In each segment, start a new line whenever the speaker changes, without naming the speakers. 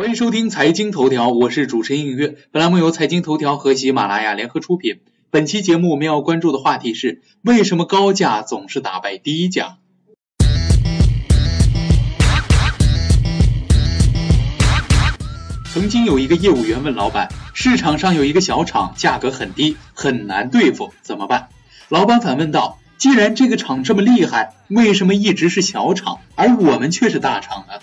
欢迎收听财经头条，我是主持人映月。本栏目由财经头条和喜马拉雅联合出品。本期节目我们要关注的话题是：为什么高价总是打败低价？曾经有一个业务员问老板：“市场上有一个小厂，价格很低，很难对付，怎么办？”老板反问道：“既然这个厂这么厉害，为什么一直是小厂，而我们却是大厂呢？”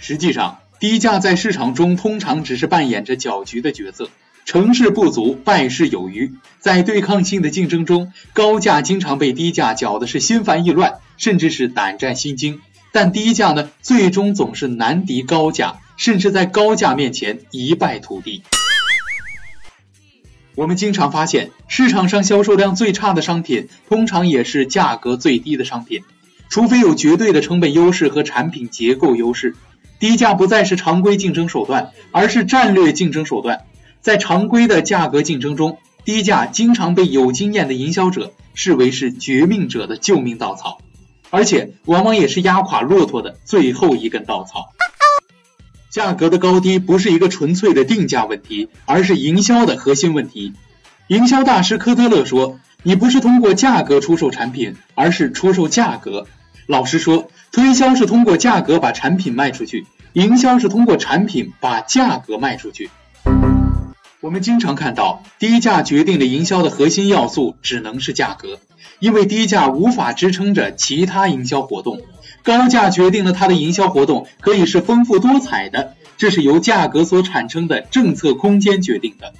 实际上，低价在市场中通常只是扮演着搅局的角色。成事不足，败事有余。在对抗性的竞争中，高价经常被低价搅的是心烦意乱，甚至是胆战心惊。但低价呢，最终总是难敌高价，甚至在高价面前一败涂地。我们经常发现，市场上销售量最差的商品，通常也是价格最低的商品。除非有绝对的成本优势和产品结构优势，低价不再是常规竞争手段，而是战略竞争手段。在常规的价格竞争中，低价经常被有经验的营销者视为是绝命者的救命稻草，而且往往也是压垮骆驼的最后一根稻草。价格的高低不是一个纯粹的定价问题，而是营销的核心问题。营销大师科特勒说：“你不是通过价格出售产品，而是出售价格。”老实说，推销是通过价格把产品卖出去，营销是通过产品把价格卖出去。我们经常看到，低价决定了营销的核心要素只能是价格，因为低价无法支撑着其他营销活动。高价决定了它的营销活动可以是丰富多彩的，这是由价格所产生的政策空间决定的。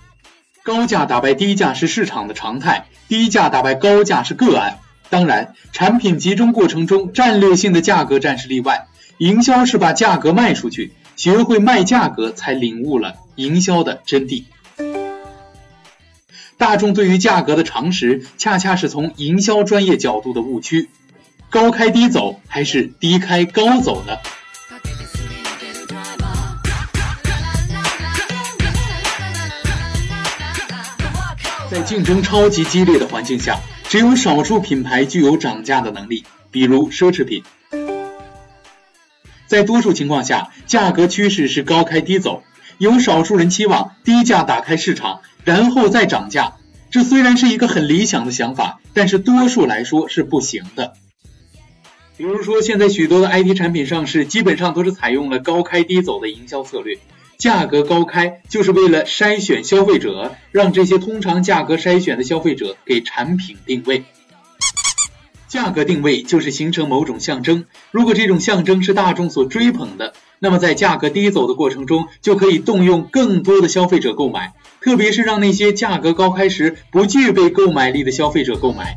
高价打败低价是市场的常态，低价打败高价是个案。当然，产品集中过程中，战略性的价格战是例外。营销是把价格卖出去，学会卖价格，才领悟了营销的真谛。大众对于价格的常识，恰恰是从营销专业角度的误区。高开低走还是低开高走呢？在竞争超级激烈的环境下，只有少数品牌具有涨价的能力，比如奢侈品。在多数情况下，价格趋势是高开低走。有少数人期望低价打开市场，然后再涨价。这虽然是一个很理想的想法，但是多数来说是不行的。比如说，现在许多的 IT 产品上市，基本上都是采用了高开低走的营销策略，价格高开就是为了筛选消费者，让这些通常价格筛选的消费者给产品定位。价格定位就是形成某种象征，如果这种象征是大众所追捧的。那么在价格低走的过程中，就可以动用更多的消费者购买，特别是让那些价格高开时不具备购买力的消费者购买。